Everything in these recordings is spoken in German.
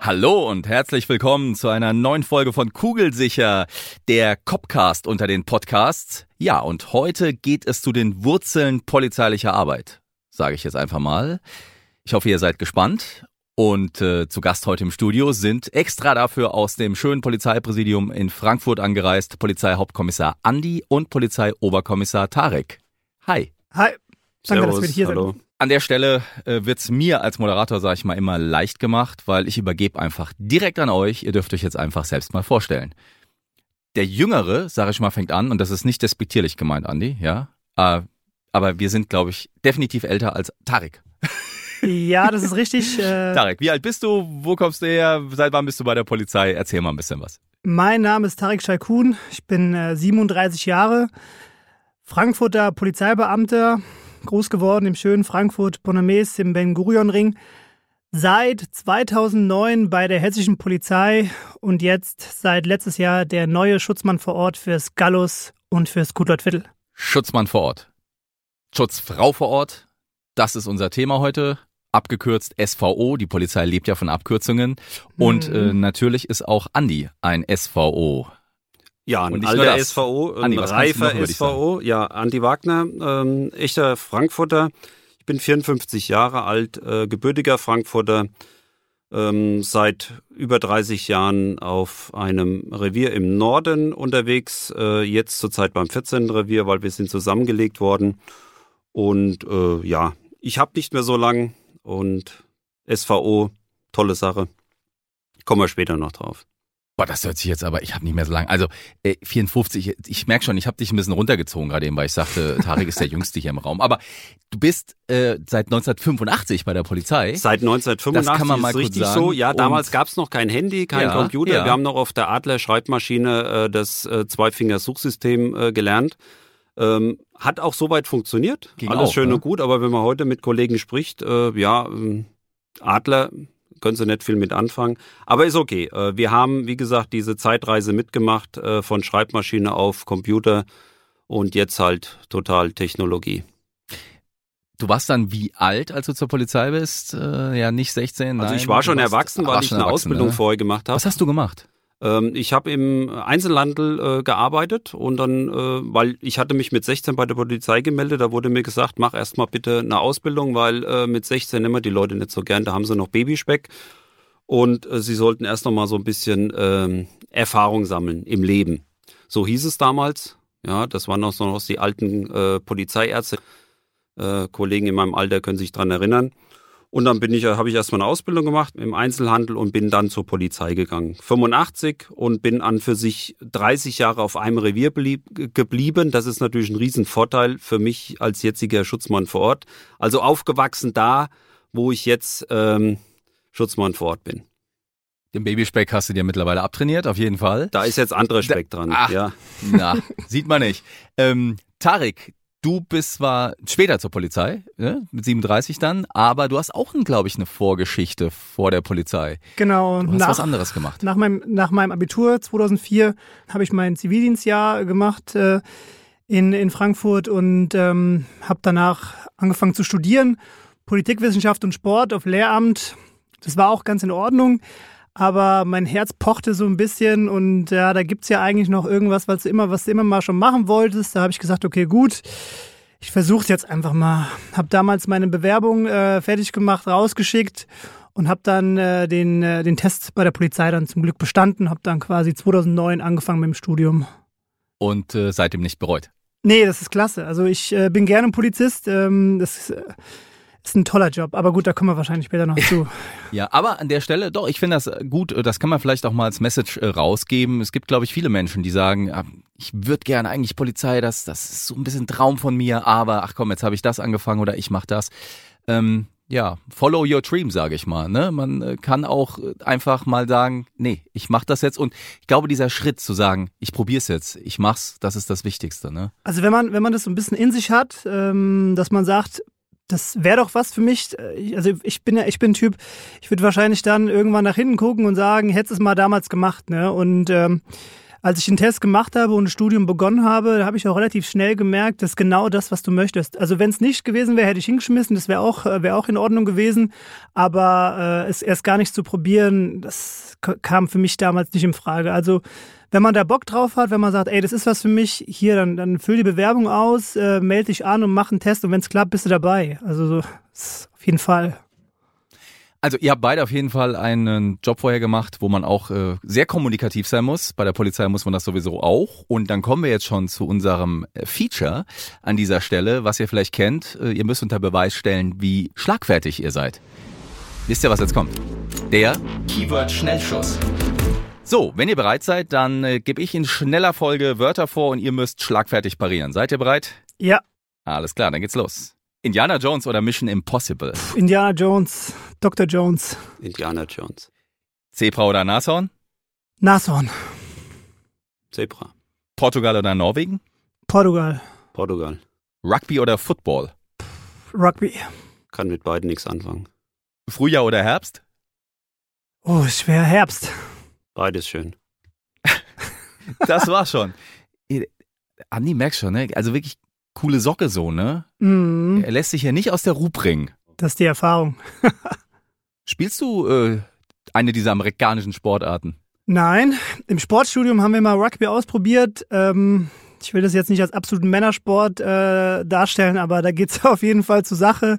Hallo und herzlich willkommen zu einer neuen Folge von Kugelsicher, der Copcast unter den Podcasts. Ja, und heute geht es zu den Wurzeln polizeilicher Arbeit, sage ich jetzt einfach mal. Ich hoffe, ihr seid gespannt. Und äh, zu Gast heute im Studio sind extra dafür aus dem schönen Polizeipräsidium in Frankfurt angereist Polizeihauptkommissar Andi und Polizeioberkommissar Tarek. Hi. Hi. Danke, Servus, dass wir hier hallo. sind. An der Stelle äh, wird's mir als Moderator, sage ich mal, immer leicht gemacht, weil ich übergebe einfach direkt an euch. Ihr dürft euch jetzt einfach selbst mal vorstellen. Der Jüngere, sage ich mal, fängt an, und das ist nicht despektierlich gemeint, Andi, ja. Äh, aber wir sind, glaube ich, definitiv älter als Tarek. Ja, das ist richtig. Äh, Tarek, wie alt bist du? Wo kommst du her? Seit wann bist du bei der Polizei? Erzähl mal ein bisschen was. mein Name ist Tarek Shaikun. Ich bin äh, 37 Jahre, Frankfurter Polizeibeamter, groß geworden im schönen Frankfurt Bonames im Ben Gurion Ring. Seit 2009 bei der hessischen Polizei und jetzt seit letztes Jahr der neue Schutzmann vor Ort fürs Gallus und fürs Gutleitviertel. Schutzmann vor Ort. Schutzfrau vor Ort. Das ist unser Thema heute. Abgekürzt SVO. Die Polizei lebt ja von Abkürzungen. Und Mhm. äh, natürlich ist auch Andi ein SVO. Ja, Und nur alter das. SVO, ein Andi, noch reifer dich SVO. Ja, Andi Wagner, ähm, echter Frankfurter. Ich bin 54 Jahre alt, äh, gebürtiger Frankfurter. Ähm, seit über 30 Jahren auf einem Revier im Norden unterwegs. Äh, jetzt zurzeit beim 14. Revier, weil wir sind zusammengelegt worden. Und äh, ja, ich habe nicht mehr so lang. Und SVO, tolle Sache. Kommen wir später noch drauf. Boah, das hört sich jetzt aber, ich habe nicht mehr so lange. Also äh, 54, ich merk schon, ich habe dich ein bisschen runtergezogen gerade eben, weil ich sagte, Tarek ist der Jüngste hier im Raum. Aber du bist äh, seit 1985 bei der Polizei. Seit 1985 Das kann man mal ist richtig sagen. so. Ja, damals gab es noch kein Handy, kein Ja, Computer. ja. Wir haben noch auf der Adler Schreibmaschine äh, das äh, Zweifinger-Suchsystem äh, gelernt. Ähm, hat auch soweit funktioniert. Ging Alles auch, schön ne? und gut, aber wenn man heute mit Kollegen spricht, äh, ja, ähm, Adler können sie nicht viel mit anfangen. Aber ist okay. Äh, wir haben, wie gesagt, diese Zeitreise mitgemacht äh, von Schreibmaschine auf Computer und jetzt halt total Technologie. Du warst dann wie alt, als du zur Polizei bist? Äh, ja, nicht 16, Also nein. ich war schon erwachsen, weil ich eine Ausbildung ne? vorher gemacht habe. Was hast du gemacht? Ähm, ich habe im Einzelhandel äh, gearbeitet und dann, äh, weil ich hatte mich mit 16 bei der Polizei gemeldet, da wurde mir gesagt, mach erstmal bitte eine Ausbildung, weil äh, mit 16 nehmen die Leute nicht so gern, da haben sie noch Babyspeck und äh, sie sollten erst noch mal so ein bisschen ähm, Erfahrung sammeln im Leben. So hieß es damals. Ja, das waren auch so noch die alten äh, Polizeiärzte. Äh, Kollegen in meinem Alter können sich dran erinnern. Und dann bin ich, habe ich erstmal eine Ausbildung gemacht im Einzelhandel und bin dann zur Polizei gegangen. 85 und bin an für sich 30 Jahre auf einem Revier blieb, geblieben. Das ist natürlich ein Riesenvorteil für mich als jetziger Schutzmann vor Ort. Also aufgewachsen da, wo ich jetzt ähm, Schutzmann vor Ort bin. Den Babyspeck hast du dir mittlerweile abtrainiert, auf jeden Fall. Da ist jetzt anderer Speck dran. Ach. Ja. Na, sieht man nicht. Ähm, Tarek, du bist zwar später zur Polizei, ne, mit 37 dann, aber du hast auch, glaube ich, eine Vorgeschichte vor der Polizei. Genau. Du hast nach, was anderes gemacht. Nach meinem, nach meinem Abitur 2004 habe ich mein Zivildienstjahr gemacht äh, in, in Frankfurt und ähm, habe danach angefangen zu studieren. Politikwissenschaft und Sport auf Lehramt. Das war auch ganz in Ordnung. Aber mein Herz pochte so ein bisschen und ja, da gibt's ja eigentlich noch irgendwas, was du immer, was du immer mal schon machen wolltest. Da habe ich gesagt, okay, gut, ich versuche jetzt einfach mal. Habe damals meine Bewerbung äh, fertig gemacht, rausgeschickt und habe dann äh, den, äh, den Test bei der Polizei dann zum Glück bestanden. Habe dann quasi 2009 angefangen mit dem Studium. Und äh, seitdem nicht bereut. Nee, das ist klasse. Also ich äh, bin gerne Polizist. Ähm, das äh, ist ein toller Job. Aber gut, da kommen wir wahrscheinlich später noch zu. Ja, aber an der Stelle, doch, ich finde das gut, das kann man vielleicht auch mal als Message äh, rausgeben. Es gibt, glaube ich, viele Menschen, die sagen, ah, ich würde gerne eigentlich Polizei, das, das ist so ein bisschen Traum von mir, aber ach komm, jetzt habe ich das angefangen oder ich mache das. Ähm, ja, follow your dream, sage ich mal. Ne? Man äh, kann auch äh, einfach mal sagen, nee, ich mach das jetzt. Und ich glaube, dieser Schritt zu sagen, ich probier's jetzt, ich mach's, das ist das Wichtigste. Ne? Also wenn man, wenn man das so ein bisschen in sich hat, ähm, dass man sagt, das wäre doch was für mich. Äh, also ich bin ja, ich bin Typ, ich würde wahrscheinlich dann irgendwann nach hinten gucken und sagen, hättest es mal damals gemacht, ne? Und ähm, als ich den Test gemacht habe und das Studium begonnen habe, habe ich auch relativ schnell gemerkt, dass genau das, was du möchtest. Also wenn es nicht gewesen wäre, hätte ich hingeschmissen, das wäre auch, äh, wäre auch in Ordnung gewesen. Aber äh, es erst gar nicht zu probieren, das kam für mich damals nicht in Frage. Also wenn man da Bock drauf hat, wenn man sagt, ey, das ist was für mich, hier, dann, dann füll die Bewerbung aus, äh, melde dich an und mach einen Test und wenn es klappt, bist du dabei. Also so, auf jeden Fall. Also ihr habt beide auf jeden Fall einen Job vorher gemacht, wo man auch äh, sehr kommunikativ sein muss. Bei der Polizei muss man das sowieso auch. Und dann kommen wir jetzt schon zu unserem äh, Feature an dieser Stelle, was ihr vielleicht kennt. Äh, ihr müsst unter Beweis stellen, wie schlagfertig ihr seid. Wisst ihr, was jetzt kommt? Der Keyword Schnellschuss. So, wenn ihr bereit seid, dann äh, gebe ich in schneller Folge Wörter vor und ihr müsst schlagfertig parieren. Seid ihr bereit? Ja. Alles klar, dann geht's los. Indiana Jones oder Mission Impossible? Indiana Jones, Dr. Jones. Indiana Jones. Zebra oder Nashorn? Nashorn. Zebra. Portugal oder Norwegen? Portugal. Portugal. Rugby oder Football? Rugby. Kann mit beiden nichts anfangen. Frühjahr oder Herbst? Oh, schwer Herbst. Beides schön. Das war schon. Andi, merkst schon, ne? Also wirklich coole Socke so, ne? Mhm. Er lässt sich ja nicht aus der Ruhe bringen. Das ist die Erfahrung. Spielst du äh, eine dieser amerikanischen Sportarten? Nein, im Sportstudium haben wir mal Rugby ausprobiert. Ähm, ich will das jetzt nicht als absoluten Männersport äh, darstellen, aber da geht's auf jeden Fall zur Sache.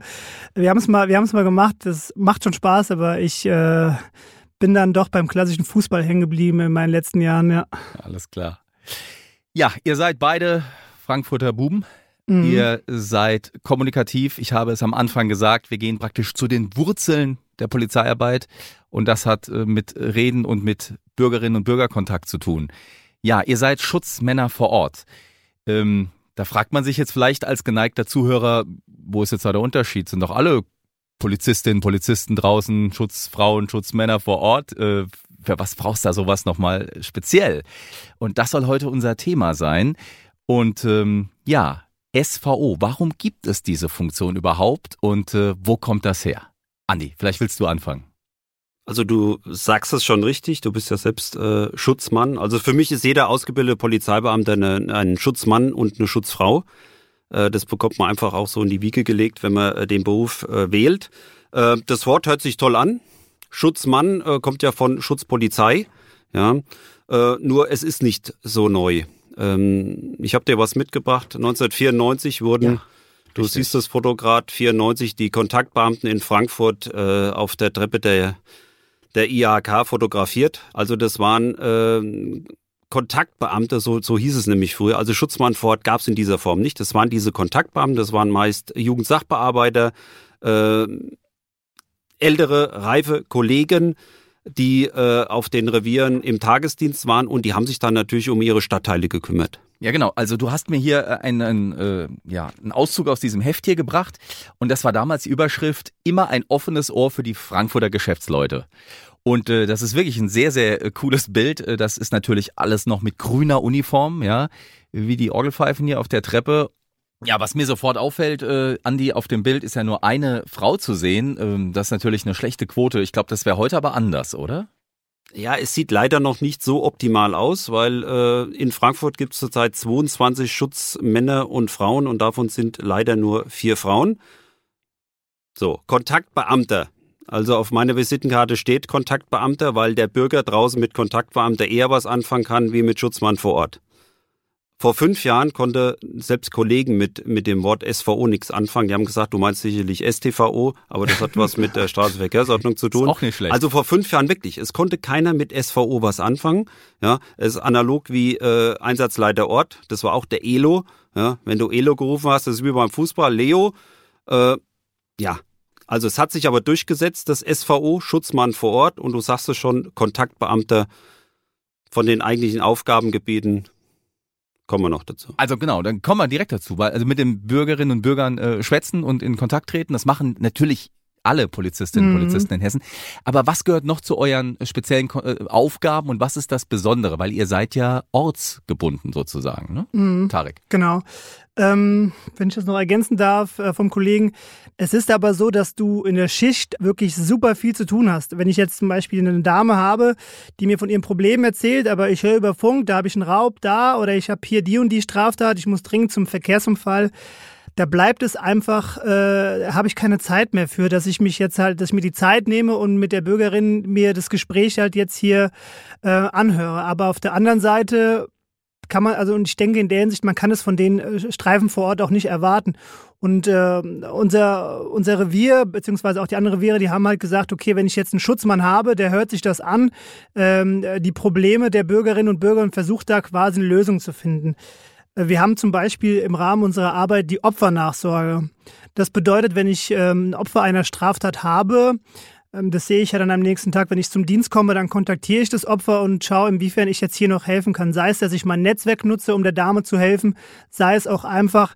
Wir haben es mal, wir haben es mal gemacht. Das macht schon Spaß, aber ich äh, bin dann doch beim klassischen Fußball hängen geblieben in meinen letzten Jahren. Ja. Alles klar. Ja, ihr seid beide Frankfurter Buben. Mhm. Ihr seid kommunikativ. Ich habe es am Anfang gesagt, wir gehen praktisch zu den Wurzeln der Polizeiarbeit und das hat äh, mit Reden und mit Bürgerinnen und Bürgerkontakt zu tun. Ja, ihr seid Schutzmänner vor Ort. Ähm, da fragt man sich jetzt vielleicht als geneigter Zuhörer, wo ist jetzt da der Unterschied? Sind doch alle Polizistinnen, Polizisten draußen, Schutzfrauen, Schutzmänner vor Ort? Äh, für was brauchst du da sowas nochmal speziell? Und das soll heute unser Thema sein. Und ähm, ja, SVO, warum gibt es diese Funktion überhaupt und äh, wo kommt das her? Andi, vielleicht willst du anfangen. Also du sagst es schon richtig, du bist ja selbst äh, Schutzmann. Also für mich ist jeder ausgebildete Polizeibeamter eine, ein Schutzmann und eine Schutzfrau. Äh, das bekommt man einfach auch so in die Wiege gelegt, wenn man äh, den Beruf äh, wählt. Äh, das Wort hört sich toll an. Schutzmann äh, kommt ja von Schutzpolizei. Ja, nur es ist nicht so neu. Ähm, ich habe dir was mitgebracht. 1994 wurden Ja, Du richtig. siehst das Foto grad 94, die Kontaktbeamten in Frankfurt äh, auf der Treppe der, der IHK fotografiert. Also das waren ähm, Kontaktbeamte, so, so hieß es nämlich früher. Also Schutzmann vor Ort gab es in dieser Form nicht. Das waren diese Kontaktbeamten, das waren meist Jugendsachbearbeiter, äh, ältere, reife Kollegen, die äh, auf den Revieren im Tagesdienst waren und die haben sich dann natürlich um ihre Stadtteile gekümmert. Ja, genau. Also du hast mir hier äh, einen, äh, ja, einen Auszug aus diesem Heft hier gebracht und das war damals die Überschrift immer ein offenes Ohr für die Frankfurter Geschäftsleute. Und äh, das ist wirklich ein sehr, sehr äh, cooles Bild. Äh, Das ist natürlich alles noch mit grüner Uniform, ja, wie die Orgelpfeifen hier auf der Treppe. Ja, was mir sofort auffällt, äh, Andi, auf dem Bild ist ja nur eine Frau zu sehen. Ähm, das ist natürlich eine schlechte Quote. Ich glaube, das wäre heute aber anders, oder? Ja, es sieht leider noch nicht so optimal aus, weil äh, in Frankfurt gibt es zurzeit 22 Schutzmänner und Frauen und davon sind leider nur vier Frauen. So, Kontaktbeamter. Also auf meiner Visitenkarte steht Kontaktbeamter, weil der Bürger draußen mit Kontaktbeamter eher was anfangen kann wie mit Schutzmann vor Ort. Vor fünf Jahren konnte selbst Kollegen mit, mit dem Wort SVO nichts anfangen. Die haben gesagt, du meinst sicherlich STVO, aber das hat was mit der Straßenverkehrsordnung zu tun. Ist auch nicht schlecht. Also vor fünf Jahren wirklich. Es konnte keiner mit SVO was anfangen. Ja, es ist analog wie äh, Einsatzleiter Ort. Das war auch der ELO. Ja, wenn du ELO gerufen hast, das ist wie beim Fußball. Leo. Äh, ja, also es hat sich aber durchgesetzt, das SVO, Schutzmann vor Ort, und du sagst es schon, Kontaktbeamter von den eigentlichen Aufgabengebieten. Kommen wir noch dazu. Also genau, dann kommen wir direkt dazu, weil also mit den Bürgerinnen und Bürgern äh, schwätzen und in Kontakt treten, das machen natürlich alle Polizistinnen und Mhm. Polizisten in Hessen. Aber was gehört noch zu euren speziellen äh, Aufgaben und was ist das Besondere? Weil ihr seid ja ortsgebunden sozusagen, ne? Mhm. Tarek. Genau. Ähm, wenn ich das noch ergänzen darf äh, vom Kollegen, es ist aber so, dass du in der Schicht wirklich super viel zu tun hast. Wenn ich jetzt zum Beispiel eine Dame habe, die mir von ihrem Problem erzählt, aber ich höre über Funk, da habe ich einen Raub da oder ich habe hier die und die Straftat, ich muss dringend zum Verkehrsunfall. Da bleibt es einfach, äh, habe ich keine Zeit mehr für, dass ich mich jetzt halt, dass ich mir die Zeit nehme und mit der Bürgerin mir das Gespräch halt jetzt hier äh, anhöre. Aber auf der anderen Seite kann man, also und ich denke in der Hinsicht, man kann es von den äh, Streifen vor Ort auch nicht erwarten. Und äh, unser, unser Revier, beziehungsweise auch die anderen Reviere, die haben halt gesagt, okay, wenn ich jetzt einen Schutzmann habe, der hört sich das an, ähm, die Probleme der Bürgerinnen und Bürger und versucht da quasi eine Lösung zu finden. Äh, Wir haben zum Beispiel im Rahmen unserer Arbeit die Opfernachsorge. Das bedeutet, wenn ich ähm, ein Opfer einer Straftat habe, das sehe ich ja dann am nächsten Tag, wenn ich zum Dienst komme, dann kontaktiere ich das Opfer und schaue, inwiefern ich jetzt hier noch helfen kann. Sei es, dass ich mein Netzwerk nutze, um der Dame zu helfen, sei es auch einfach,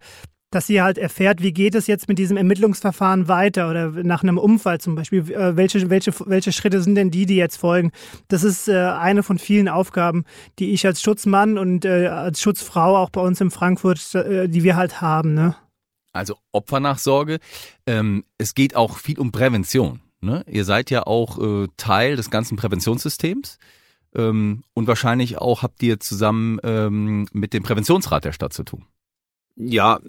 dass sie halt erfährt, wie geht es jetzt mit diesem Ermittlungsverfahren weiter oder nach einem Unfall zum Beispiel, äh, welche, welche, welche Schritte sind denn die, die jetzt folgen. Das ist äh, eine von vielen Aufgaben, die ich als Schutzmann und äh, als Schutzfrau auch bei uns in Frankfurt, die wir halt haben. Ne? Also Opfernachsorge. Ähm, es geht auch viel um Prävention. Ne? Ihr seid ja auch äh, Teil des ganzen Präventionssystems. Ähm, und wahrscheinlich auch habt ihr zusammen ähm, mit dem Präventionsrat der Stadt zu tun. Ja,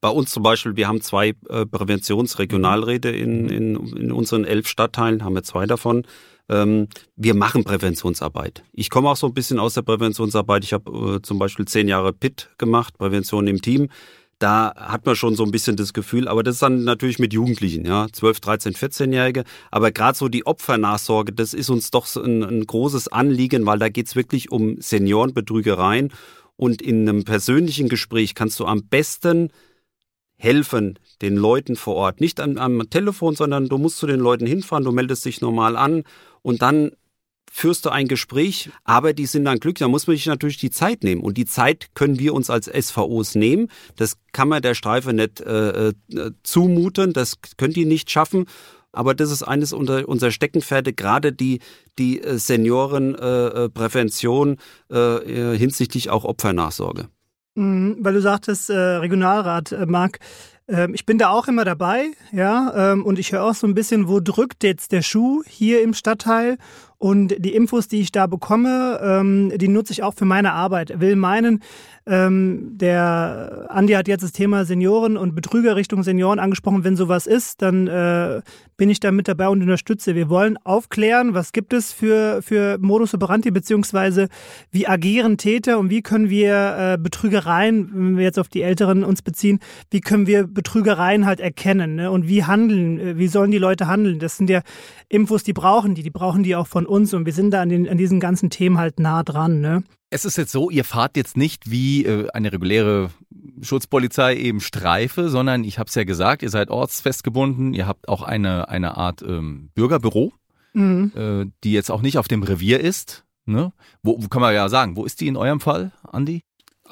bei uns zum Beispiel, wir haben zwei äh, Präventionsregionalräte in, in, in unseren elf Stadtteilen, haben wir zwei davon. Ähm, wir machen Präventionsarbeit. Ich komme auch so ein bisschen aus der Präventionsarbeit. Ich habe äh, zum Beispiel zehn Jahre PIT gemacht, Prävention im Team. Da hat man schon so ein bisschen das Gefühl, aber das ist dann natürlich mit Jugendlichen, ja, 12, 13, 14-Jährige. Aber gerade so die Opfernachsorge, das ist uns doch ein, ein großes Anliegen, weil da geht's wirklich um Seniorenbetrügereien. Und in einem persönlichen Gespräch kannst du am besten helfen den Leuten vor Ort. Nicht am, am Telefon, sondern du musst zu den Leuten hinfahren, du meldest dich normal an und dann führst du ein Gespräch, aber die sind dann glücklich, da muss man sich natürlich die Zeit nehmen. Und die Zeit können wir uns als SVOs nehmen. Das kann man der Streife nicht äh, äh, zumuten, das können die nicht schaffen. Aber das ist eines unserer unser Steckenpferde, gerade die, die äh, Seniorenprävention äh, äh, hinsichtlich auch Opfernachsorge. Mhm, weil du sagtest, äh, Regionalrat, äh, Marc, ähm, ich bin da auch immer dabei, ja, ähm, und ich höre auch so ein bisschen, wo drückt jetzt der Schuh hier im Stadtteil und die Infos, die ich da bekomme, ähm, die nutze ich auch für meine Arbeit. Will meinen, ähm, der Andi hat jetzt das Thema Senioren und Betrüger Richtung Senioren angesprochen. Wenn sowas ist, dann äh, bin ich da mit dabei und unterstütze. Wir wollen aufklären, was gibt es für, für Modus operandi, beziehungsweise wie agieren Täter und wie können wir äh, Betrügereien, wenn wir jetzt auf die Älteren uns beziehen, wie können wir Betrügereien halt erkennen ne? und wie handeln, äh, wie sollen die Leute handeln? Das sind ja Infos, die brauchen die, die brauchen die auch von uns und wir sind da an, den, an diesen ganzen Themen halt nah dran. Ne? Es ist jetzt so, ihr fahrt jetzt nicht wie äh, eine reguläre Schutzpolizei eben Streife, sondern ich habe es ja gesagt, ihr seid ortsfestgebunden, ihr habt auch eine, eine Art ähm, Bürgerbüro, Mhm. äh, die jetzt auch nicht auf dem Revier ist. Ne? Wo, wo kann man ja sagen, wo ist die in eurem Fall, Andi?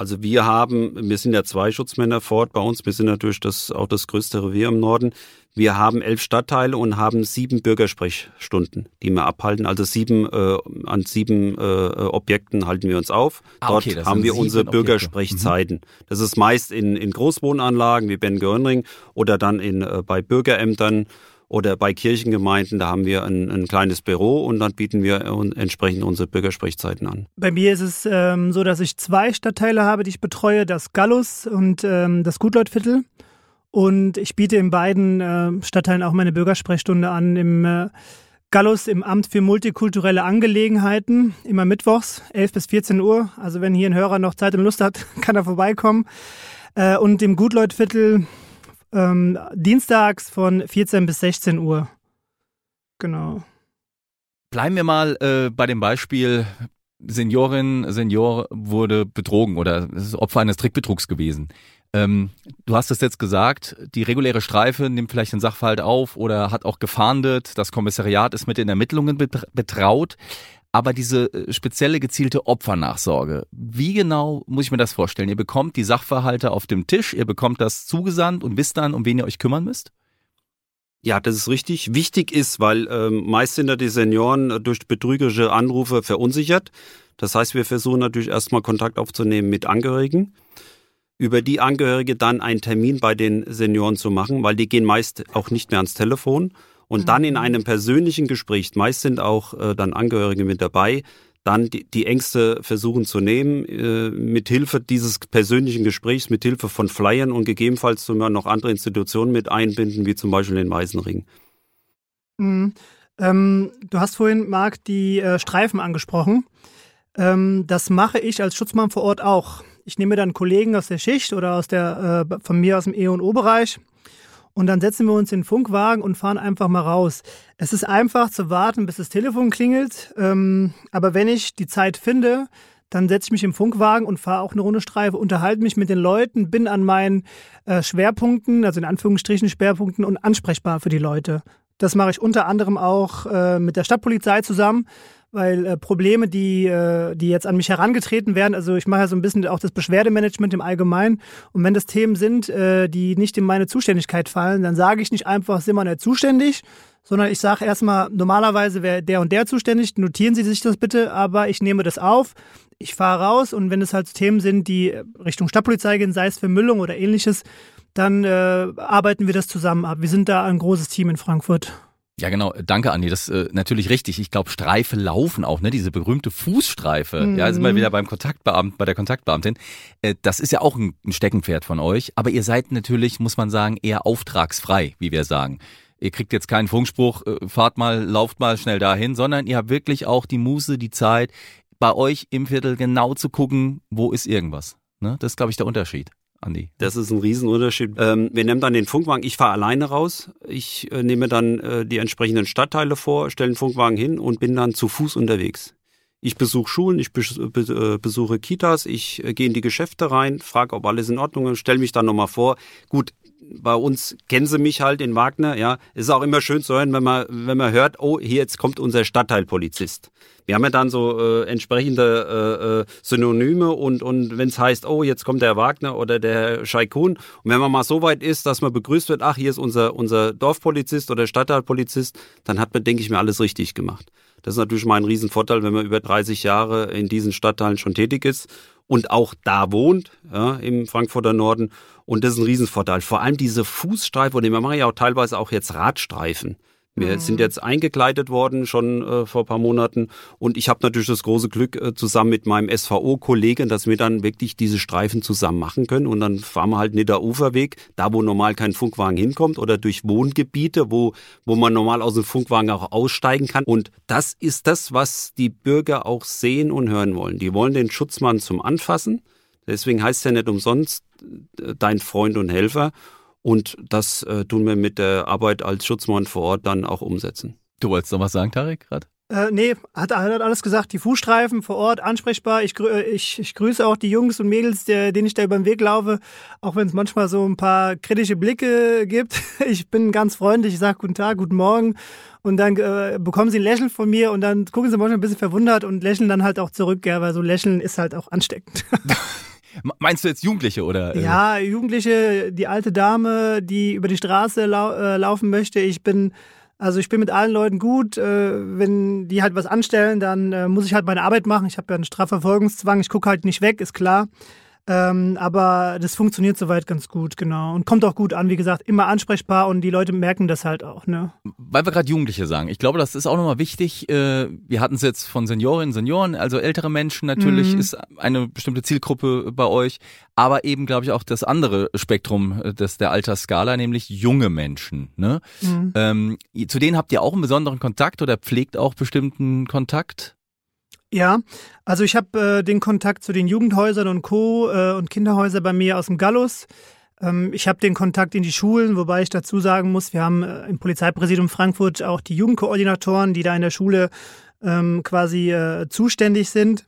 Also wir haben, wir sind ja zwei Schutzmänner vor Ort bei uns, wir sind natürlich das, auch das größte Revier im Norden. Wir haben elf Stadtteile und haben sieben Bürgersprechstunden, die wir abhalten. Also sieben, äh, an sieben äh, Objekten halten wir uns auf. Ah, Dort okay, das haben wir unsere Objekte. Mhm. Bürgersprechzeiten. Das ist meist in, in Großwohnanlagen wie Ben-Görnring oder dann in, äh, bei Bürgerämtern oder bei Kirchengemeinden. Da haben wir ein, ein kleines Büro und dann bieten wir entsprechend unsere Bürgersprechzeiten an. Bei mir ist es ähm, so, dass ich zwei Stadtteile habe, die ich betreue, das Gallus und ähm, das Gutleutviertel. Und ich biete in beiden äh, Stadtteilen auch meine Bürgersprechstunde an. Im äh, Gallus im Amt für multikulturelle Angelegenheiten, immer mittwochs, 11 bis 14 Uhr. Also wenn hier ein Hörer noch Zeit und Lust hat, kann er vorbeikommen. Äh, und im Gutleutviertel ähm, dienstags von 14 bis 16 Uhr. Genau. Bleiben wir mal äh, bei dem Beispiel, Seniorin, Senior wurde betrogen oder ist Opfer eines Trickbetrugs gewesen. Ähm, du hast es jetzt gesagt, die reguläre Streife nimmt vielleicht den Sachverhalt auf oder hat auch gefahndet, das Kommissariat ist mit den Ermittlungen bet- betraut. Aber diese äh, spezielle gezielte Opfernachsorge, wie genau muss ich mir das vorstellen? Ihr bekommt die Sachverhalte auf dem Tisch, ihr bekommt das zugesandt und wisst dann, um wen ihr euch kümmern müsst? Ja, das ist richtig. Wichtig ist, weil ähm, meist sind ja die Senioren durch betrügerische Anrufe verunsichert. Das heißt, wir versuchen natürlich erstmal Kontakt aufzunehmen mit Angehörigen. Über die Angehörige dann einen Termin bei den Senioren zu machen, weil die gehen meist auch nicht mehr ans Telefon. Und dann in mhm. einem persönlichen Gespräch, meist sind auch äh, dann Angehörige mit dabei, dann die, die Ängste versuchen zu nehmen, äh, mit Hilfe dieses persönlichen Gesprächs, mit Hilfe von Flyern und gegebenenfalls sogar noch andere Institutionen mit einbinden, wie zum Beispiel den Weißenring. Mhm. Ähm, du hast vorhin, Marc, die äh, Streifen angesprochen. Ähm, das mache ich als Schutzmann vor Ort auch. Ich nehme dann Kollegen aus der Schicht oder aus der, äh, von mir aus dem E- und O-Bereich und dann setzen wir uns in den Funkwagen und fahren einfach mal raus. Es ist einfach zu warten, bis das Telefon klingelt. Ähm, aber wenn ich die Zeit finde, dann setze ich mich im Funkwagen und fahre auch eine Runde Streife, unterhalte mich mit den Leuten, bin an meinen äh, Schwerpunkten, also in Anführungsstrichen Schwerpunkten und ansprechbar für die Leute. Das mache ich unter anderem auch äh, mit der Stadtpolizei zusammen weil äh, Probleme, die, äh, die jetzt an mich herangetreten werden, also ich mache ja so ein bisschen auch das Beschwerdemanagement im Allgemeinen und wenn das Themen sind, äh, die nicht in meine Zuständigkeit fallen, dann sage ich nicht einfach, sind wir nicht zuständig, sondern ich sage erstmal, normalerweise wäre der und der zuständig, notieren Sie sich das bitte, aber ich nehme das auf, ich fahre raus und wenn es halt Themen sind, die Richtung Stadtpolizei gehen, sei es Vermüllung oder ähnliches, dann äh, arbeiten wir das zusammen ab. Wir sind da ein großes Team in Frankfurt. Ja, genau. Danke, Andi. Das ist äh, natürlich richtig. Ich glaube, Streife laufen auch, ne? Diese berühmte Fußstreife. Mhm. Ja, sind wir wieder beim Kontaktbeamt, bei der Kontaktbeamtin. Äh, das ist ja auch ein, ein Steckenpferd von euch. Aber ihr seid natürlich, muss man sagen, eher auftragsfrei, wie wir sagen. Ihr kriegt jetzt keinen Funkspruch, äh, fahrt mal, lauft mal schnell dahin, sondern ihr habt wirklich auch die Muße, die Zeit, bei euch im Viertel genau zu gucken, wo ist irgendwas. Ne? Das ist, glaube ich, der Unterschied. Andi. Das ist ein Riesenunterschied. Ähm, wir nehmen dann den Funkwagen. Ich fahre alleine raus. Ich äh, nehme dann äh, die entsprechenden Stadtteile vor, stelle den Funkwagen hin und bin dann zu Fuß unterwegs. Ich besuche Schulen, ich äh, besuche Kitas, ich äh, gehe in die Geschäfte rein, frage, ob alles in Ordnung ist, stelle mich dann nochmal vor. Gut, bei uns kennen sie mich halt in Wagner, ja. Ist auch immer schön zu hören, wenn man, wenn man hört, oh, hier jetzt kommt unser Stadtteilpolizist. Wir haben ja dann so äh, entsprechende äh, äh Synonyme und, und wenn es heißt, oh, jetzt kommt der Wagner oder der Scheikun. Und wenn man mal so weit ist, dass man begrüßt wird, ach, hier ist unser, unser Dorfpolizist oder Stadtteilpolizist, dann hat man, denke ich mir, alles richtig gemacht. Das ist natürlich mal ein Riesenvorteil, wenn man über 30 Jahre in diesen Stadtteilen schon tätig ist und auch da wohnt, ja, im Frankfurter Norden. Und das ist ein Riesenvorteil. Vor allem diese Fußstreifen, und wir machen ja auch teilweise auch jetzt Radstreifen. Wir mhm. sind jetzt eingekleidet worden schon äh, vor paar Monaten. Und ich habe natürlich das große Glück äh, zusammen mit meinem SVO-Kollegen, dass wir dann wirklich diese Streifen zusammen machen können. Und dann fahren wir halt nicht der Uferweg, da wo normal kein Funkwagen hinkommt oder durch Wohngebiete, wo, wo man normal aus dem Funkwagen auch aussteigen kann. Und das ist das, was die Bürger auch sehen und hören wollen. Die wollen den Schutzmann zum Anfassen, deswegen heißt ja nicht umsonst äh, dein Freund und Helfer und das äh, tun wir mit der Arbeit als Schutzmann vor Ort dann auch umsetzen. Du wolltest noch was sagen, Tarek, gerade? Äh, nee, hat, hat alles gesagt. Die Fußstreifen vor Ort ansprechbar. Ich, äh, ich, ich grüße auch die Jungs und Mädels, der, denen ich da über den Weg laufe, auch wenn es manchmal so ein paar kritische Blicke gibt. Ich bin ganz freundlich, ich sage guten Tag, guten Morgen und dann äh, bekommen sie ein Lächeln von mir und dann gucken sie manchmal ein bisschen verwundert und lächeln dann halt auch zurück, ja, weil so Lächeln ist halt auch ansteckend. Meinst du jetzt Jugendliche oder? Äh? Ja, Jugendliche, die alte Dame, die über die Straße lau äh, laufen möchte. Ich bin, also ich bin mit allen Leuten gut. Äh, wenn die halt was anstellen, dann äh, muss ich halt meine Arbeit machen. Ich habe ja einen Strafverfolgungszwang. Ich gucke halt nicht weg, ist klar. Ähm, aber das funktioniert soweit ganz gut, genau. Und kommt auch gut an, wie gesagt, immer ansprechbar und die Leute merken das halt auch, ne? Weil wir gerade Jugendliche sagen. Ich glaube, das ist auch nochmal wichtig. Äh, wir hatten es jetzt von Seniorinnen, Senioren, also ältere Menschen natürlich mhm. ist eine bestimmte Zielgruppe bei euch, aber eben, glaube ich, auch das andere Spektrum äh, des, der Altersskala, nämlich junge Menschen. Ne? Mhm. Ähm, zu denen habt ihr auch einen besonderen Kontakt oder pflegt auch bestimmten Kontakt? Ja, also ich habe äh, den Kontakt zu den Jugendhäusern und Co. Äh, und Kinderhäuser bei mir aus dem Gallus. Ähm, ich habe den Kontakt in die Schulen, wobei ich dazu sagen muss, wir haben äh, im Polizeipräsidium Frankfurt auch die Jugendkoordinatoren, die da in der Schule ähm, quasi äh, zuständig sind.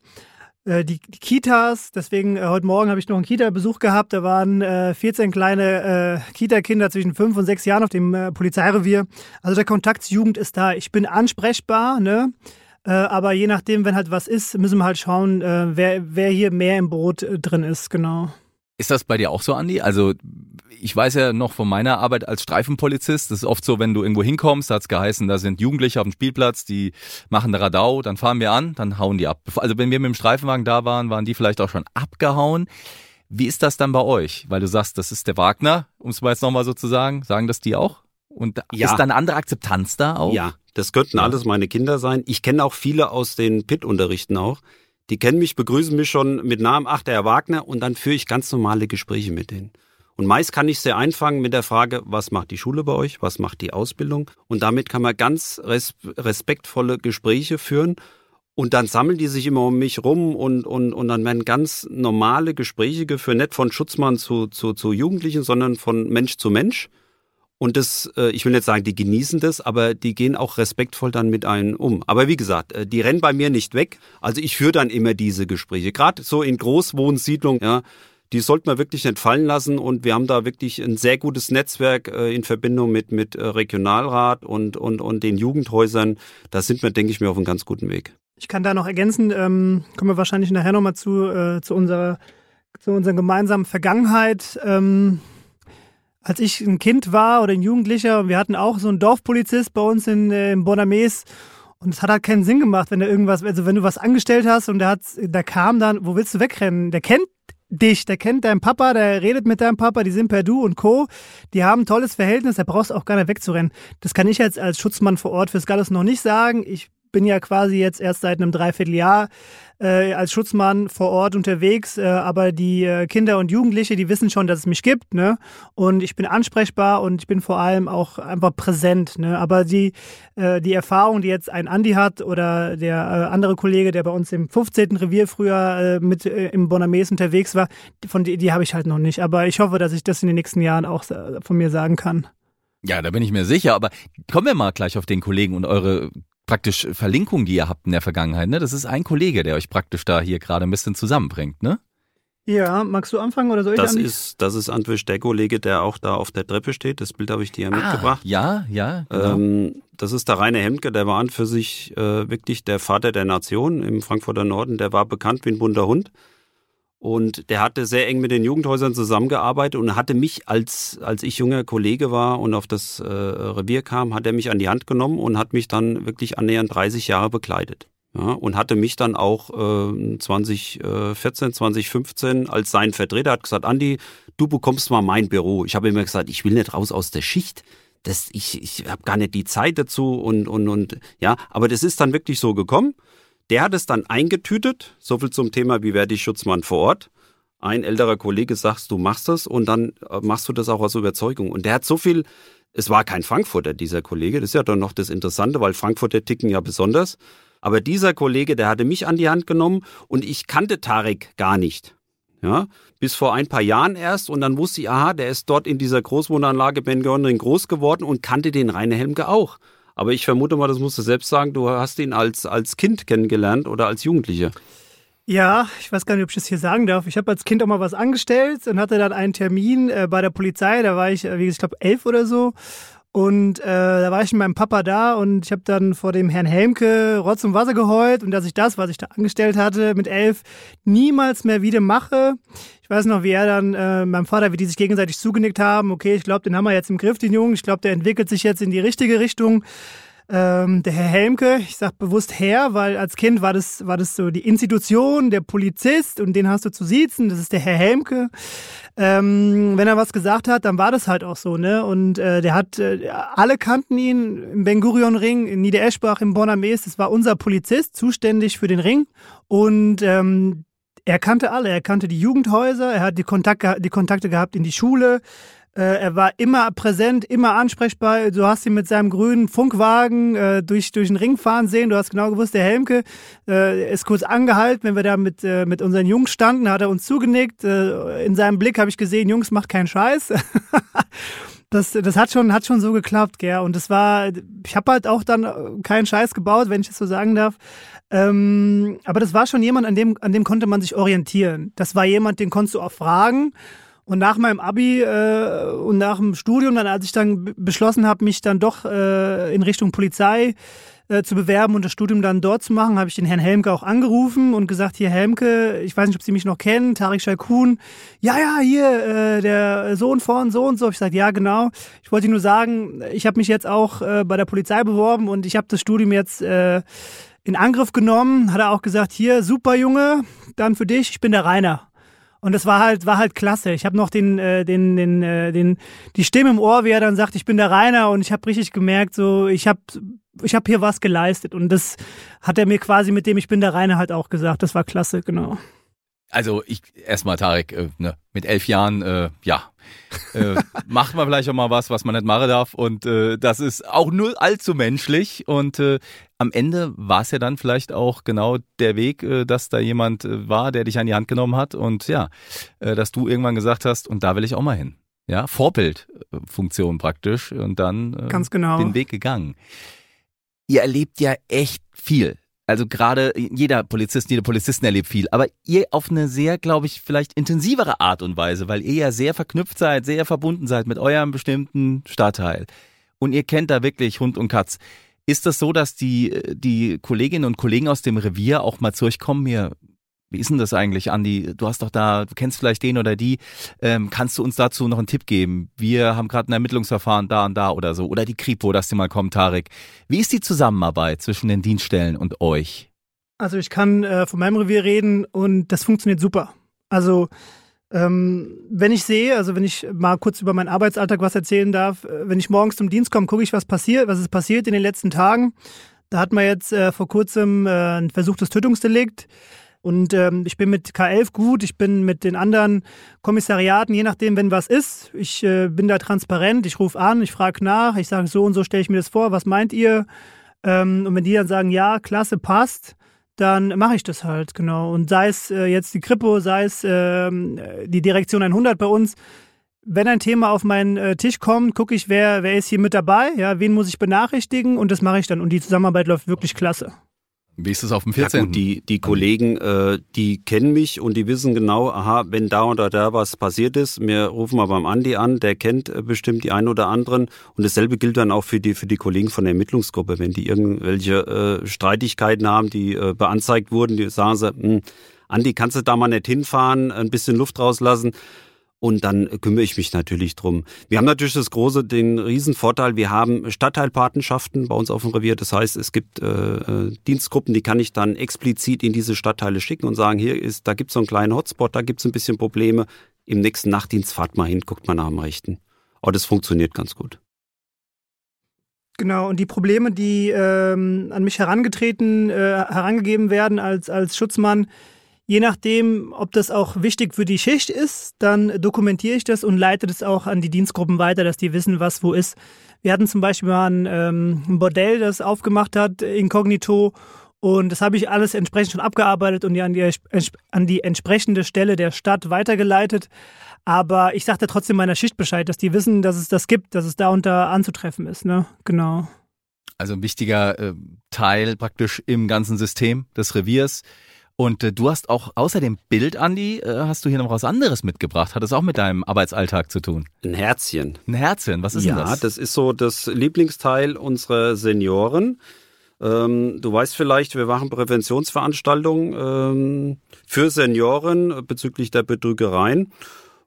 Äh, die, die, Kitas, deswegen äh, heute Morgen habe ich noch einen Kita-Besuch gehabt. Da waren äh, 14 kleine äh, Kita-Kinder zwischen fünf und sechs Jahren auf dem äh, Polizeirevier. Also der Kontakt zur Jugend ist da. Ich bin ansprechbar, ne? Äh, aber je nachdem, wenn halt was ist, müssen wir halt schauen, äh, wer, wer hier mehr im Brot äh, drin ist, genau. Ist das bei dir auch so, Andi? Also ich weiß ja noch von meiner Arbeit als Streifenpolizist, das ist oft so, wenn du irgendwo hinkommst, da hat's geheißen, da sind Jugendliche auf dem Spielplatz, die machen Radau, dann fahren wir an, dann hauen die ab. Also wenn wir mit dem Streifenwagen da waren, waren die vielleicht auch schon abgehauen. Wie ist das dann bei euch? Weil du sagst, das ist der Wagner, um es mal jetzt nochmal so zu sagen. Sagen das die auch? Und ja. ist da eine andere Akzeptanz da auch? Ja, das könnten ja. alles meine Kinder sein. Ich kenne auch viele aus den PIT-Unterrichten auch. Die kennen mich, begrüßen mich schon mit Namen, ach, der Herr Wagner, und dann führe ich ganz normale Gespräche mit denen. Und meist kann ich sehr einfangen mit der Frage, was macht die Schule bei euch, was macht die Ausbildung? Und damit kann man ganz respektvolle Gespräche führen. Und dann sammeln die sich immer um mich rum und, und, und dann werden ganz normale Gespräche geführt, nicht von Schutzmann zu, zu, zu Jugendlichen, sondern von Mensch zu Mensch. Und das, äh, ich will nicht sagen, die genießen das, aber die gehen auch respektvoll dann mit einem um. Aber wie gesagt, äh, die rennen bei mir nicht weg. Also ich führe dann immer diese Gespräche. Gerade so in Großwohnsiedlungen, ja, die sollte man wirklich nicht fallen lassen und wir haben da wirklich ein sehr gutes Netzwerk äh, in Verbindung mit, mit Regionalrat und, und, und den Jugendhäusern. Da sind wir, denke ich mir, auf einem ganz guten Weg. Ich kann da noch ergänzen, ähm, kommen wir wahrscheinlich nachher nochmal zu, äh, zu, unserer, zu unserer gemeinsamen Vergangenheit. Ähm, als ich ein Kind war oder ein Jugendlicher und wir hatten auch so einen Dorfpolizist bei uns in, äh, in Bonames und es hat halt keinen Sinn gemacht, wenn er irgendwas, also wenn du was angestellt hast und der hat, der kam dann, wo willst du wegrennen? Der kennt dich, der kennt deinen Papa, der redet mit deinem Papa, die sind per Du und Co. Die haben ein tolles Verhältnis, da brauchst du auch gar nicht wegzurennen. Das kann ich jetzt als Schutzmann vor Ort fürs Gallus noch nicht sagen. Ich bin ja quasi jetzt erst seit einem Dreivierteljahr äh, als Schutzmann vor Ort unterwegs, äh, aber die äh, Kinder und Jugendliche, die wissen schon, dass es mich gibt, ne? Und ich bin ansprechbar und ich bin vor allem auch einfach präsent, ne? Aber die, äh, die Erfahrung, die jetzt ein Andi hat oder der äh, andere Kollege, der bei uns im 15. Revier früher äh, mit im Bonames unterwegs war, von die, die habe ich halt noch nicht. Aber ich hoffe, dass ich das in den nächsten Jahren auch von mir sagen kann. Ja, da bin ich mir sicher, aber kommen wir mal gleich auf den Kollegen und eure praktisch Verlinkung, die ihr habt in der Vergangenheit. Ne? Das ist ein Kollege, der euch praktisch da hier gerade ein bisschen zusammenbringt, ne? Ja, magst du anfangen oder soll ich das ist Das ist Antwisch, der Kollege, der auch da auf der Treppe steht. Das Bild habe ich dir ja ah, mitgebracht. Ja, ja. Genau. Ähm, das ist der Rainer Hemke, der war an für sich äh, wirklich der Vater der Nation im Frankfurter Norden. Der war bekannt wie ein bunter Hund. Und der hatte sehr eng mit den Jugendhäusern zusammengearbeitet und hatte mich, als, als ich junger Kollege war und auf das äh, Revier kam, hat er mich an die Hand genommen und hat mich dann wirklich annähernd 30 Jahre begleitet. Ja, und hatte mich dann auch äh, 2014, 2015 als sein Vertreter, hat gesagt, Andi, du bekommst mal mein Büro. Ich habe immer gesagt, ich will nicht raus aus der Schicht. Das, ich ich habe gar nicht die Zeit dazu und, und, und ja, aber das ist dann wirklich so gekommen. Der hat es dann eingetütet, so viel zum Thema, wie werde ich Schutzmann vor Ort. Ein älterer Kollege sagt, du machst das und dann äh, machst du das auch aus Überzeugung. Und der hat so viel, es war kein Frankfurter, dieser Kollege, das ist ja dann noch das Interessante, weil Frankfurter ticken ja besonders. Aber dieser Kollege, der hatte mich an die Hand genommen und ich kannte Tarek gar nicht. Ja, bis vor ein paar Jahren erst und dann wusste ich, aha, der ist dort in dieser Großwohnanlage Ben Görnring groß geworden und kannte den Rainer Helmke auch. Aber ich vermute mal, das musst du selbst sagen, du hast ihn als, als Kind kennengelernt oder als Jugendlicher. Ja, ich weiß gar nicht, ob ich das hier sagen darf. Ich habe als Kind auch mal was angestellt und hatte dann einen Termin äh, bei der Polizei. Da war ich, äh, ich glaube, elf oder so. Und äh, da war ich mit meinem Papa da und ich habe dann vor dem Herrn Helmke Rotz und Wasser geheult und dass ich das, was ich da angestellt hatte mit elf, niemals mehr wieder mache. Ich weiß noch, wie er dann, äh, meinem Vater, wie die sich gegenseitig zugenickt haben. Okay, ich glaube, den haben wir jetzt im Griff, den Jungen. Ich glaube, der entwickelt sich jetzt in die richtige Richtung. Ähm, der Herr Helmke, ich sag bewusst Herr, weil als Kind war das, war das so die Institution, der Polizist und den hast du zu siezen, das ist der Herr Helmke. Ähm, wenn er was gesagt hat, dann war das halt auch so, ne? Und äh, der hat, äh, alle kannten ihn im Ben Gurion Ring, in Niedereschbach, im Bonner Mees, das war unser Polizist, zuständig für den Ring. Und ähm, er kannte alle, er kannte die Jugendhäuser, er hat die Kontakte, die Kontakte gehabt in die Schule, er war immer präsent, immer ansprechbar. Du hast ihn mit seinem grünen Funkwagen äh, durch, durch den Ring fahren sehen. Du hast genau gewusst, der Helmke äh, ist kurz angehalten. Wenn wir da mit, äh, mit unseren Jungs standen, hat er uns zugenickt. Äh, in seinem Blick habe ich gesehen, Jungs, macht keinen Scheiß. das, das hat schon, hat schon so geklappt, gell. Und das war, ich habe halt auch dann keinen Scheiß gebaut, wenn ich das so sagen darf. Ähm, aber das war schon jemand, an dem, an dem konnte man sich orientieren. Das war jemand, den konntest du auch fragen. Und nach meinem Abi äh, und nach dem Studium, dann als ich dann beschlossen habe, mich dann doch äh, in Richtung Polizei äh, zu bewerben und das Studium dann dort zu machen, habe ich den Herrn Helmke auch angerufen und gesagt, hier Helmke, ich weiß nicht, ob Sie mich noch kennen, Tarek Schalkun. Ja, ja, hier, äh, der Sohn von so und so. Ich sage, ja, genau. Ich wollte nur sagen, ich habe mich jetzt auch äh, bei der Polizei beworben und ich habe das Studium jetzt äh, in Angriff genommen. Hat er auch gesagt, hier, super Junge, dann für dich, ich bin der Rainer. Und das war halt, war halt klasse. Ich habe noch den, äh, den, den, äh, den, die Stimme im Ohr, wie er dann sagt, ich bin der Rainer und ich habe richtig gemerkt, so ich habe ich hab hier was geleistet. Und das hat er mir quasi mit dem Ich bin der Rainer halt auch gesagt. Das war klasse, genau. Also ich erstmal Tarek, äh, ne, mit elf Jahren, äh, ja, äh, macht man vielleicht auch mal was, was man nicht machen darf. Und äh, das ist auch nur allzu menschlich. Und äh, am Ende war es ja dann vielleicht auch genau der Weg, äh, dass da jemand äh, war, der dich an die Hand genommen hat. Und ja, äh, dass du irgendwann gesagt hast, und da will ich auch mal hin. Ja, Vorbildfunktion praktisch. Und dann äh, Ganz genau. den Weg gegangen. Ihr erlebt ja echt viel also gerade jeder Polizist, jede Polizistin erlebt viel, aber ihr auf eine sehr, glaube ich, vielleicht intensivere Art und Weise, weil ihr ja sehr verknüpft seid, sehr verbunden seid mit eurem bestimmten Stadtteil. Und ihr kennt da wirklich Hund und Katz. Ist das so, dass die, die Kolleginnen und Kollegen aus dem Revier auch mal zu euch kommen, mir wie ist denn das eigentlich, Andi? Du hast doch da, du kennst vielleicht den oder die. Ähm, kannst du uns dazu noch einen Tipp geben? Wir haben gerade ein Ermittlungsverfahren da und da oder so. Oder die Kripo, dass die mal kommt, Tarek. Wie ist die Zusammenarbeit zwischen den Dienststellen und euch? Also ich kann äh, von meinem Revier reden und das funktioniert super. Also ähm, wenn ich sehe, also wenn ich mal kurz über meinen Arbeitsalltag was erzählen darf, äh, wenn ich morgens zum Dienst komme, gucke ich, was passiert, was ist passiert in den letzten Tagen. Da hat man jetzt äh, vor kurzem äh, ein versuchtes Tötungsdelikt. Und ähm, ich bin mit K11 gut, ich bin mit den anderen Kommissariaten, je nachdem, wenn was ist. Ich äh, bin da transparent, ich rufe an, ich frage nach, ich sage so und so stelle ich mir das vor, was meint ihr? Ähm, und wenn die dann sagen, ja, klasse, passt, dann mache ich das halt, genau. Und sei es äh, jetzt die Kripo, sei es äh, die Direktion 100 bei uns, wenn ein Thema auf meinen äh, Tisch kommt, gucke ich, wer, wer ist hier mit dabei, ja, wen muss ich benachrichtigen und das mache ich dann. Und die Zusammenarbeit läuft wirklich klasse. Wie ist es auf dem 14.? Ja gut, die, die Kollegen, äh, die kennen mich und die wissen genau, aha, wenn da oder da was passiert ist, wir rufen mal beim Andi an, der kennt äh, bestimmt die einen oder anderen. Und dasselbe gilt dann auch für die, für die Kollegen von der Ermittlungsgruppe. Wenn die irgendwelche äh, Streitigkeiten haben, die äh, beanzeigt wurden, die sagen sie, hm, Andi, kannst du da mal nicht hinfahren, ein bisschen Luft rauslassen? Und dann kümmere ich mich natürlich drum. Wir haben natürlich das große, den riesen Vorteil, wir haben Stadtteilpatenschaften bei uns auf dem Revier. Das heißt, es gibt äh, äh, Dienstgruppen, die kann ich dann explizit in diese Stadtteile schicken und sagen, hier ist, da gibt es so einen kleinen Hotspot, da gibt es ein bisschen Probleme. Im nächsten Nachtdienst fahrt mal hin, guckt mal nach dem Rechten. Aber das funktioniert ganz gut. Genau, und die Probleme, die ähm, an mich herangetreten, äh, herangegeben werden als, als Schutzmann, Je nachdem, ob das auch wichtig für die Schicht ist, dann dokumentiere ich das und leite das auch an die Dienstgruppen weiter, dass die wissen, was wo ist. Wir hatten zum Beispiel mal ein, ähm, ein Bordell, das aufgemacht hat, inkognito. Und das habe ich alles entsprechend schon abgearbeitet und an die, an die entsprechende Stelle der Stadt weitergeleitet. Aber ich sagte trotzdem meiner Schicht Bescheid, dass die wissen, dass es das gibt, dass es da unter anzutreffen ist. Ne? Genau. Also ein wichtiger äh, Teil praktisch im ganzen System des Reviers. Und äh, du hast auch außer dem Bild, Andi, äh, hast du hier noch was anderes mitgebracht. Hat das auch mit deinem Arbeitsalltag zu tun? Ein Herzchen. Ein Herzchen, was ist ja, denn das? Ja, das ist so das Lieblingsteil unserer Senioren. Ähm, du weißt vielleicht, wir machen Präventionsveranstaltungen ähm, für Senioren bezüglich der Betrügereien.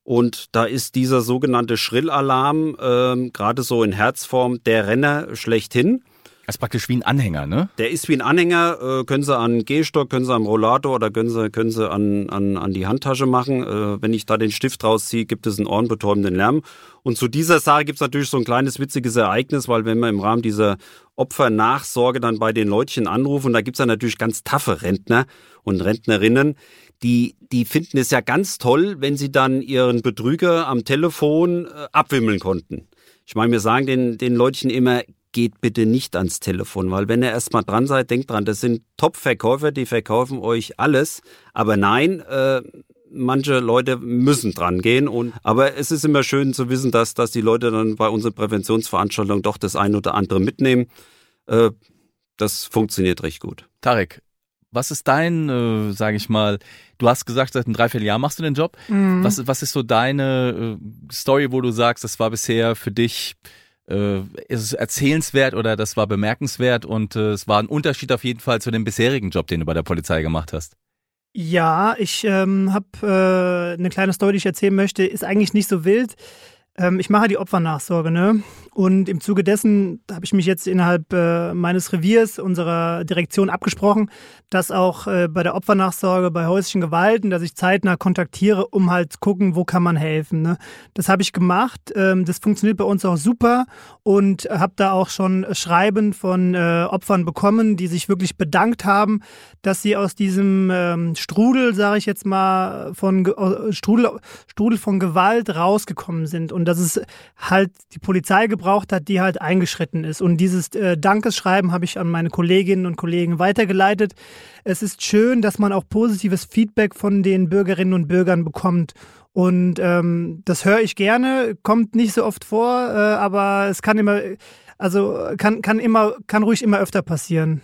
Und da ist dieser sogenannte Schrillalarm ähm, gerade so in Herzform der Renner schlechthin. Das ist praktisch wie ein Anhänger, ne? Der ist wie ein Anhänger, äh, können Sie an Gehstock, können Sie am Rollator oder können Sie, können Sie an, an, an die Handtasche machen. Äh, wenn ich da den Stift rausziehe, gibt es einen ohrenbetäubenden Lärm. Und zu dieser Sache gibt es natürlich so ein kleines witziges Ereignis, weil wenn wir im Rahmen dieser Opfernachsorge dann bei den Leutchen anrufen, da gibt es ja natürlich ganz taffe Rentner und Rentnerinnen, die, die finden es ja ganz toll, wenn sie dann ihren Betrüger am Telefon äh, abwimmeln konnten. Ich meine, wir sagen den, den Leutchen immer, geht bitte nicht ans Telefon, weil wenn ihr erstmal dran seid, denkt dran, das sind Top-Verkäufer, die verkaufen euch alles. Aber nein, äh, manche Leute müssen dran gehen. Und, aber es ist immer schön zu wissen, dass, dass die Leute dann bei unseren Präventionsveranstaltungen doch das eine oder andere mitnehmen. Äh, das funktioniert recht gut. Tarek, Was ist dein, äh, sage ich mal, du hast gesagt, seit einem Dreivierteljahr machst du den Job. Mhm. Was, was ist so deine äh, Story, wo du sagst, das war bisher für dich äh, ist es erzählenswert oder das war bemerkenswert und äh, es war ein Unterschied auf jeden Fall zu dem bisherigen Job, den du bei der Polizei gemacht hast? Ja, ich ähm, habe äh, eine kleine Story, die ich erzählen möchte, ist eigentlich nicht so wild. Ähm, ich mache die Opfernachsorge, ne? Und im Zuge dessen habe ich mich jetzt innerhalb äh, meines Reviers, unserer Direktion abgesprochen, dass auch äh, bei der Opfernachsorge, bei häuslichen Gewalten, dass ich zeitnah kontaktiere, um halt zu gucken, wo kann man helfen. Ne? Das habe ich gemacht. Ähm, das funktioniert bei uns auch super und habe da auch schon Schreiben von äh, Opfern bekommen, die sich wirklich bedankt haben, dass sie aus diesem ähm, Strudel, sage ich jetzt mal, von Strudel, Strudel von Gewalt rausgekommen sind und dass es halt die Polizei gebraucht hat, die halt eingeschritten ist. Und dieses äh, Dankeschreiben habe ich an meine Kolleginnen und Kollegen weitergeleitet. Es ist schön, dass man auch positives Feedback von den Bürgerinnen und Bürgern bekommt. Und ähm, das höre ich gerne, kommt nicht so oft vor, äh, aber es kann immer, also kann, kann immer, kann ruhig immer öfter passieren.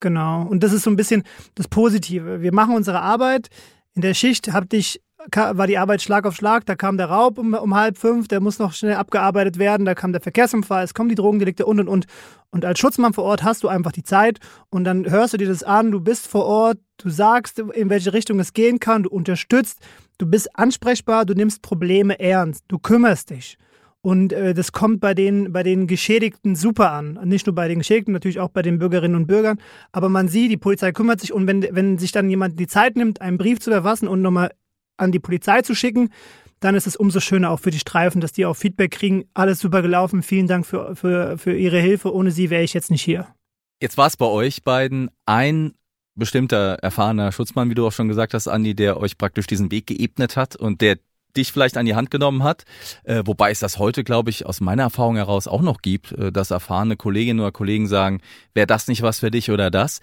Genau. Und das ist so ein bisschen das Positive. Wir machen unsere Arbeit. In der Schicht habe ich war die Arbeit Schlag auf Schlag. Da kam der Raub um, um halb fünf, der muss noch schnell abgearbeitet werden. Da kam der Verkehrsunfall, es kommen die Drogendelikte und und und. Und als Schutzmann vor Ort hast du einfach die Zeit und dann hörst du dir das an. Du bist vor Ort, du sagst, in welche Richtung es gehen kann, du unterstützt, du bist ansprechbar, du nimmst Probleme ernst, du kümmerst dich. Und äh, das kommt bei den, bei den Geschädigten super an. Nicht nur bei den Geschädigten, natürlich auch bei den Bürgerinnen und Bürgern. Aber man sieht, die Polizei kümmert sich und wenn, wenn sich dann jemand die Zeit nimmt, einen Brief zu verfassen und nochmal an die Polizei zu schicken, dann ist es umso schöner auch für die Streifen, dass die auch Feedback kriegen. Alles super gelaufen. Vielen Dank für, für, für Ihre Hilfe. Ohne Sie wäre ich jetzt nicht hier. Jetzt war es bei euch beiden ein bestimmter erfahrener Schutzmann, wie du auch schon gesagt hast, Andi, der euch praktisch diesen Weg geebnet hat und der dich vielleicht an die Hand genommen hat, äh, wobei es das heute, glaube ich, aus meiner Erfahrung heraus auch noch gibt, äh, dass erfahrene Kolleginnen oder Kollegen sagen, wäre das nicht was für dich oder das.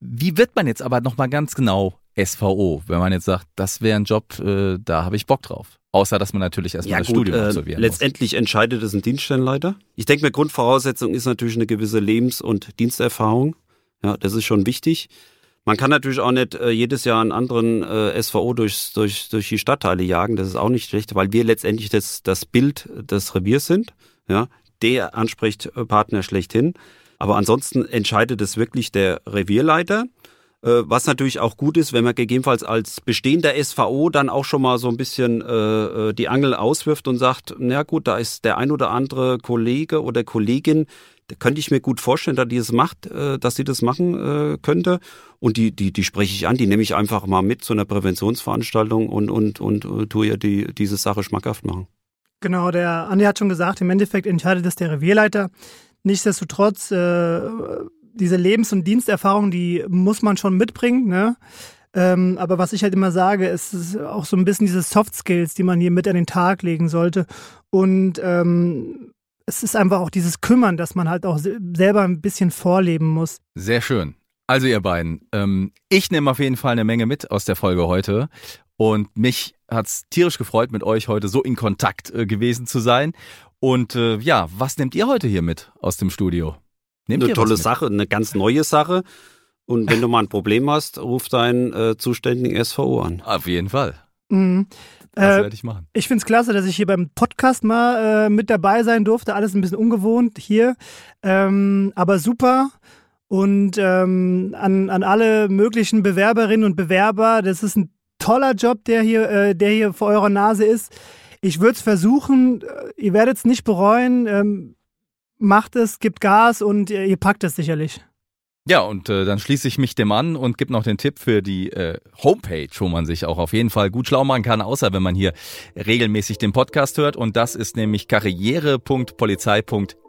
Wie wird man jetzt aber nochmal ganz genau SVO, wenn man jetzt sagt, das wäre ein Job, äh, da habe ich Bock drauf. Außer, dass man natürlich erstmal ja, das gut, Studium äh, absolvieren Letztendlich muss. entscheidet es ein Dienststellenleiter. Ich denke mir, Grundvoraussetzung ist natürlich eine gewisse Lebens- und Diensterfahrung. Ja, das ist schon wichtig. Man kann natürlich auch nicht äh, jedes Jahr einen anderen äh, SVO durch, durch, durch die Stadtteile jagen. Das ist auch nicht schlecht, weil wir letztendlich das, das Bild des Reviers sind. Ja, der Ansprechpartner schlechthin. Aber ansonsten entscheidet es wirklich der Revierleiter. Äh, was natürlich auch gut ist, wenn man gegebenenfalls als bestehender SVO dann auch schon mal so ein bisschen äh, äh, die Angel auswirft und sagt, na gut, da ist der ein oder andere Kollege oder Kollegin, da könnte ich mir gut vorstellen, dass die es macht, äh, dass sie das machen äh, könnte. Und die, die, die spreche ich an, die nehme ich einfach mal mit zu einer Präventionsveranstaltung und, und, und, und äh, tue ihr die, diese Sache schmackhaft machen. Genau, der Andi hat schon gesagt, im Endeffekt entscheidet es der Revierleiter. Nichtsdestotrotz äh, diese Lebens- und Diensterfahrung, die muss man schon mitbringen, ne? Ähm, aber was ich halt immer sage, ist auch so ein bisschen diese Soft Skills, die man hier mit an den Tag legen sollte. Und ähm, es ist einfach auch dieses Kümmern, dass man halt auch selber ein bisschen vorleben muss. Sehr schön. Also ihr beiden, ähm, ich nehme auf jeden Fall eine Menge mit aus der Folge heute. Und mich hat's tierisch gefreut, mit euch heute so in Kontakt äh, gewesen zu sein. Und äh, ja, was nehmt ihr heute hier mit aus dem Studio? Nehmt eine tolle Sache, eine ganz neue Sache. Und wenn du mal ein Problem hast, ruf deinen äh, zuständigen SVO an. Auf jeden Fall. Mhm. Das äh, werde ich machen. Ich finde es klasse, dass ich hier beim Podcast mal äh, mit dabei sein durfte. Alles ein bisschen ungewohnt hier. Ähm, aber super. Und ähm, an, an alle möglichen Bewerberinnen und Bewerber, das ist ein toller Job, der hier, äh, der hier vor eurer Nase ist. Ich würde es versuchen, äh, ihr werdet es nicht bereuen. Ähm, macht es, gibt Gas und ihr, ihr packt es sicherlich. Ja, und äh, dann schließe ich mich dem an und gebe noch den Tipp für die äh, Homepage, wo man sich auch auf jeden Fall gut schlau machen kann, außer wenn man hier regelmäßig den Podcast hört. Und das ist nämlich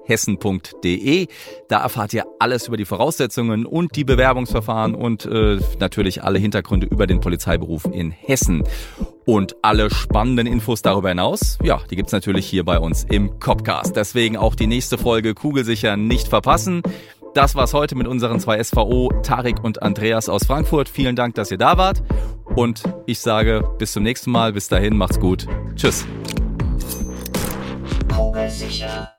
karriere.polizei.hessen.de. Da erfahrt ihr alles über die Voraussetzungen und die Bewerbungsverfahren und äh, natürlich alle Hintergründe über den Polizeiberuf in Hessen. Und alle spannenden Infos darüber hinaus, ja, die gibt's natürlich hier bei uns im Copcast. Deswegen auch die nächste Folge kugelsicher nicht verpassen. Das war's heute mit unseren zwei SVO, Tarik und Andreas aus Frankfurt. Vielen Dank, dass ihr da wart. Und ich sage bis zum nächsten Mal. Bis dahin, macht's gut. Tschüss. Kugelsicher.